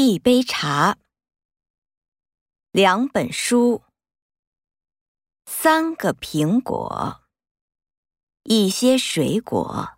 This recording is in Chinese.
一杯茶。两本书。三个苹果。一些水果。